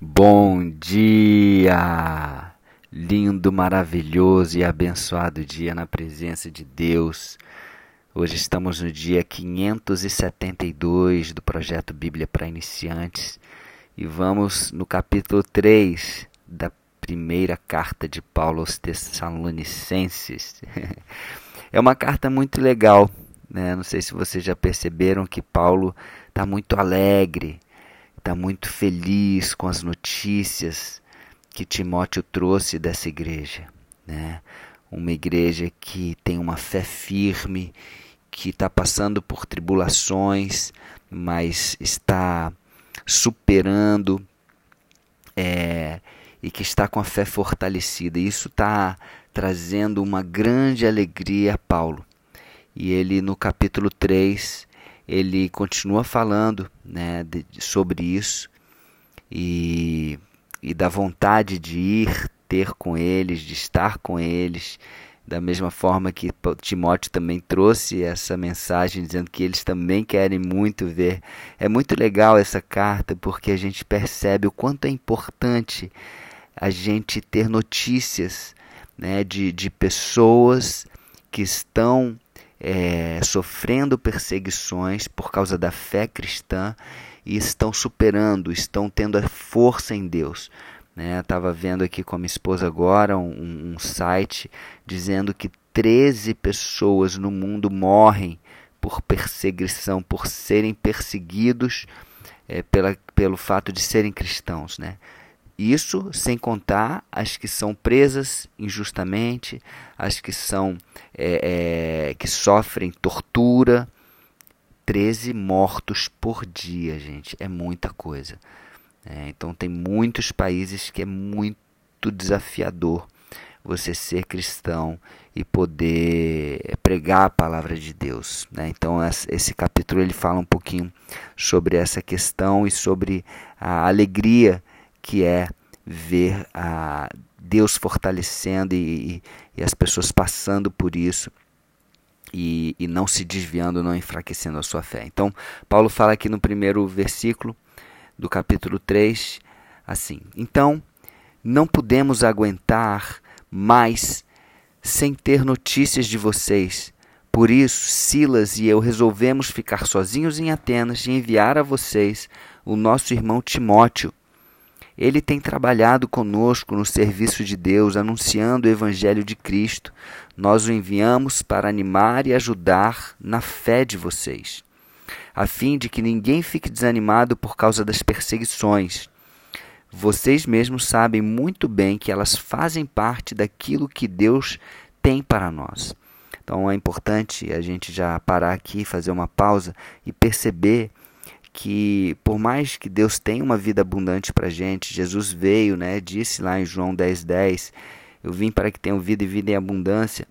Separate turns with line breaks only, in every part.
Bom dia! Lindo, maravilhoso e abençoado dia na presença de Deus. Hoje estamos no dia 572 do projeto Bíblia para Iniciantes e vamos no capítulo 3 da primeira carta de Paulo aos Tessalonicenses. É uma carta muito legal, né? Não sei se vocês já perceberam que Paulo está muito alegre, está muito feliz com as notícias que Timóteo trouxe dessa igreja, né? Uma igreja que tem uma fé firme, que está passando por tribulações, mas está superando é, e que está com a fé fortalecida. Isso está trazendo uma grande alegria a Paulo. E ele, no capítulo 3, ele continua falando né, de, sobre isso e, e da vontade de ir ter com eles, de estar com eles, da mesma forma que Timóteo também trouxe essa mensagem dizendo que eles também querem muito ver. É muito legal essa carta porque a gente percebe o quanto é importante a gente ter notícias né, de, de pessoas que estão é, sofrendo perseguições por causa da fé cristã e estão superando, estão tendo a força em Deus. Né? Estava vendo aqui com a minha esposa agora um, um site dizendo que 13 pessoas no mundo morrem por perseguição, por serem perseguidos é, pela, pelo fato de serem cristãos. Né? Isso sem contar as que são presas injustamente, as que são é, é, que sofrem tortura. 13 mortos por dia, gente, é muita coisa. É, então tem muitos países que é muito desafiador você ser cristão e poder pregar a palavra de Deus. Né? Então esse capítulo ele fala um pouquinho sobre essa questão e sobre a alegria que é ver a Deus fortalecendo e, e as pessoas passando por isso e, e não se desviando, não enfraquecendo a sua fé. Então, Paulo fala aqui no primeiro versículo do capítulo 3, assim: Então, não podemos aguentar mais sem ter notícias de vocês. Por isso, Silas e eu resolvemos ficar sozinhos em Atenas e enviar a vocês o nosso irmão Timóteo ele tem trabalhado conosco no serviço de Deus, anunciando o Evangelho de Cristo. Nós o enviamos para animar e ajudar na fé de vocês, a fim de que ninguém fique desanimado por causa das perseguições. Vocês mesmos sabem muito bem que elas fazem parte daquilo que Deus tem para nós. Então é importante a gente já parar aqui, fazer uma pausa e perceber que por mais que Deus tenha uma vida abundante para a gente, Jesus veio, né, disse lá em João 10,10, 10, eu vim para que tenham vida e vida em abundância,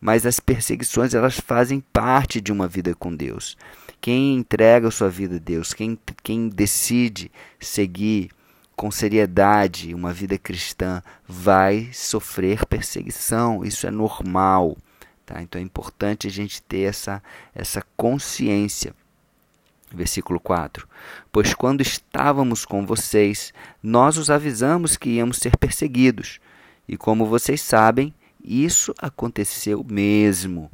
mas as perseguições elas fazem parte de uma vida com Deus. Quem entrega a sua vida a Deus, quem, quem decide seguir com seriedade uma vida cristã, vai sofrer perseguição, isso é normal. Tá? Então é importante a gente ter essa, essa consciência. Versículo 4: Pois quando estávamos com vocês, nós os avisamos que íamos ser perseguidos, e como vocês sabem, isso aconteceu mesmo.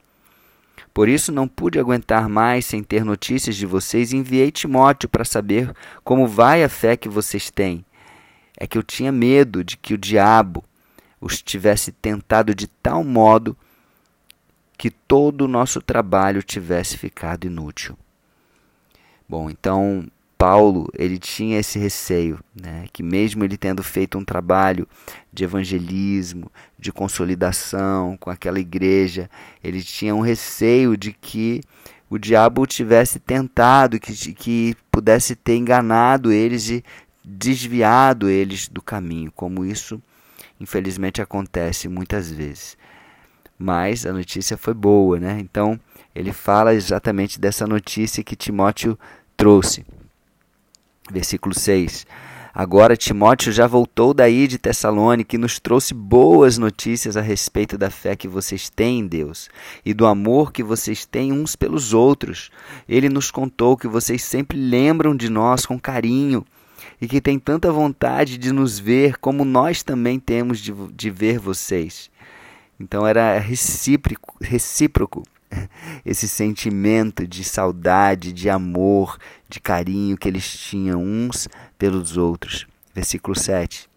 Por isso não pude aguentar mais sem ter notícias de vocês e enviei Timóteo para saber como vai a fé que vocês têm. É que eu tinha medo de que o diabo os tivesse tentado de tal modo que todo o nosso trabalho tivesse ficado inútil. Bom, então Paulo ele tinha esse receio, né, que mesmo ele tendo feito um trabalho de evangelismo, de consolidação com aquela igreja, ele tinha um receio de que o diabo tivesse tentado, que, que pudesse ter enganado eles e desviado eles do caminho, como isso infelizmente acontece muitas vezes. Mas a notícia foi boa, né? Então ele fala exatamente dessa notícia que Timóteo trouxe. Versículo 6. Agora Timóteo já voltou daí de Tessalônica e nos trouxe boas notícias a respeito da fé que vocês têm em Deus e do amor que vocês têm uns pelos outros. Ele nos contou que vocês sempre lembram de nós com carinho e que tem tanta vontade de nos ver como nós também temos de, de ver vocês. Então era recíproco, recíproco esse sentimento de saudade, de amor, de carinho que eles tinham uns pelos outros. Versículo 7.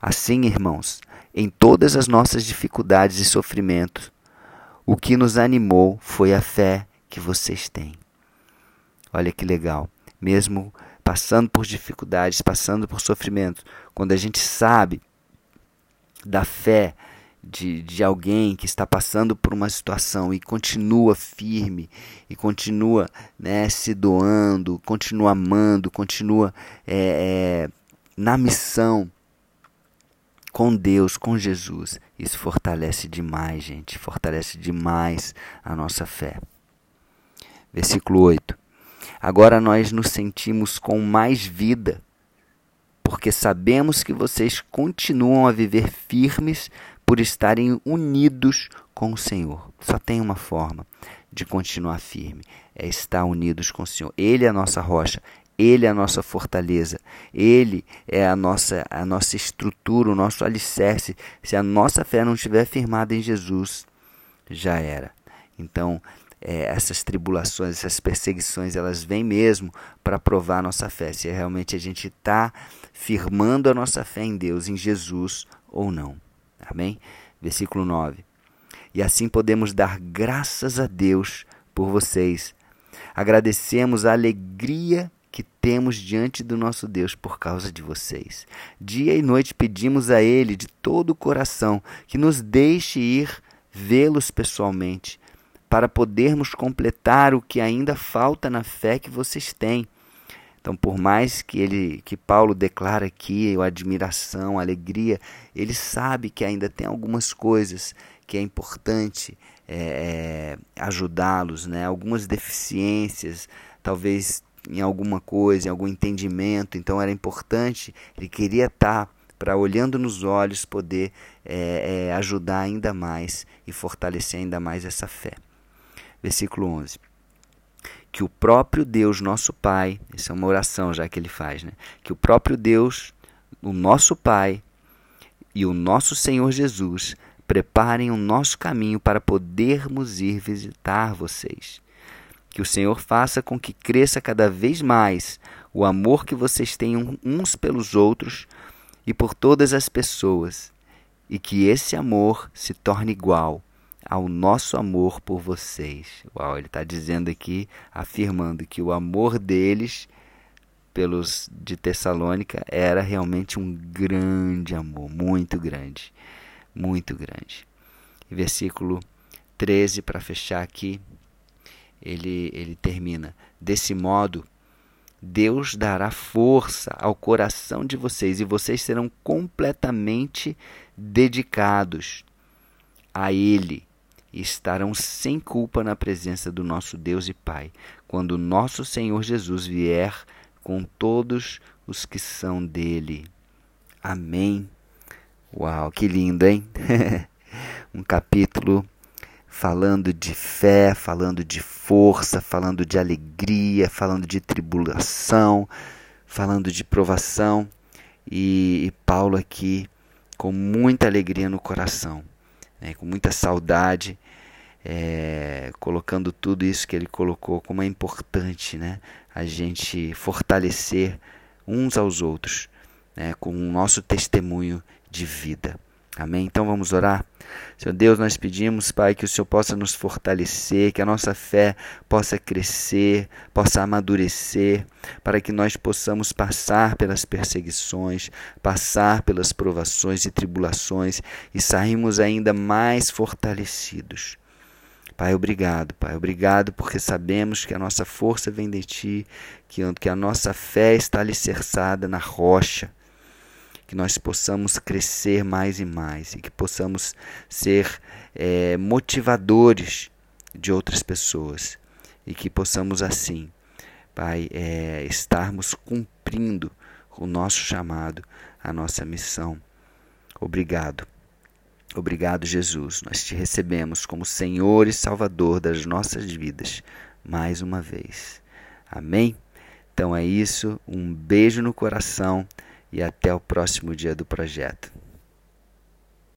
Assim, irmãos, em todas as nossas dificuldades e sofrimentos, o que nos animou foi a fé que vocês têm. Olha que legal. Mesmo passando por dificuldades, passando por sofrimentos, quando a gente sabe da fé de, de alguém que está passando por uma situação e continua firme e continua né, se doando, continua amando, continua é, é, na missão com Deus, com Jesus, isso fortalece demais, gente, fortalece demais a nossa fé. Versículo 8. Agora nós nos sentimos com mais vida, porque sabemos que vocês continuam a viver firmes por estarem unidos com o Senhor. Só tem uma forma de continuar firme: é estar unidos com o Senhor. Ele é a nossa rocha, ele é a nossa fortaleza, Ele é a nossa, a nossa estrutura, o nosso alicerce. Se a nossa fé não estiver firmada em Jesus, já era. Então, é, essas tribulações, essas perseguições, elas vêm mesmo para provar a nossa fé, se realmente a gente está firmando a nossa fé em Deus, em Jesus ou não. Amém? Versículo 9. E assim podemos dar graças a Deus por vocês. Agradecemos a alegria que temos diante do nosso Deus por causa de vocês. Dia e noite pedimos a Ele de todo o coração que nos deixe ir vê-los pessoalmente para podermos completar o que ainda falta na fé que vocês têm. Então, por mais que ele, que Paulo declara aqui a admiração, a alegria, ele sabe que ainda tem algumas coisas que é importante é, é, ajudá-los, né? Algumas deficiências, talvez em alguma coisa, em algum entendimento. Então, era importante. Ele queria estar para olhando nos olhos poder é, é, ajudar ainda mais e fortalecer ainda mais essa fé versículo 11. Que o próprio Deus, nosso Pai, essa é uma oração já que ele faz, né? Que o próprio Deus, o nosso Pai e o nosso Senhor Jesus preparem o nosso caminho para podermos ir visitar vocês. Que o Senhor faça com que cresça cada vez mais o amor que vocês têm uns pelos outros e por todas as pessoas, e que esse amor se torne igual ao nosso amor por vocês. Uau, ele está dizendo aqui, afirmando que o amor deles pelos de Tessalônica era realmente um grande amor, muito grande, muito grande. Versículo 13, para fechar aqui, ele, ele termina: Desse modo, Deus dará força ao coração de vocês e vocês serão completamente dedicados a Ele e estarão sem culpa na presença do nosso Deus e Pai, quando nosso Senhor Jesus vier com todos os que são dele. Amém. Uau, que lindo, hein? um capítulo falando de fé, falando de força, falando de alegria, falando de tribulação, falando de provação. E, e Paulo aqui com muita alegria no coração, né, com muita saudade é, colocando tudo isso que ele colocou, como é importante né, a gente fortalecer uns aos outros né, com o nosso testemunho de vida. Amém? Então vamos orar. Senhor Deus, nós pedimos, Pai, que o Senhor possa nos fortalecer, que a nossa fé possa crescer, possa amadurecer, para que nós possamos passar pelas perseguições, passar pelas provações e tribulações e sairmos ainda mais fortalecidos. Pai, obrigado, Pai, obrigado porque sabemos que a nossa força vem de Ti, que a nossa fé está alicerçada na rocha, que nós possamos crescer mais e mais e que possamos ser é, motivadores de outras pessoas e que possamos assim, Pai, é, estarmos cumprindo o nosso chamado, a nossa missão. Obrigado. Obrigado, Jesus. Nós te recebemos como Senhor e Salvador das nossas vidas mais uma vez. Amém? Então é isso, um beijo no coração e até o próximo dia do projeto.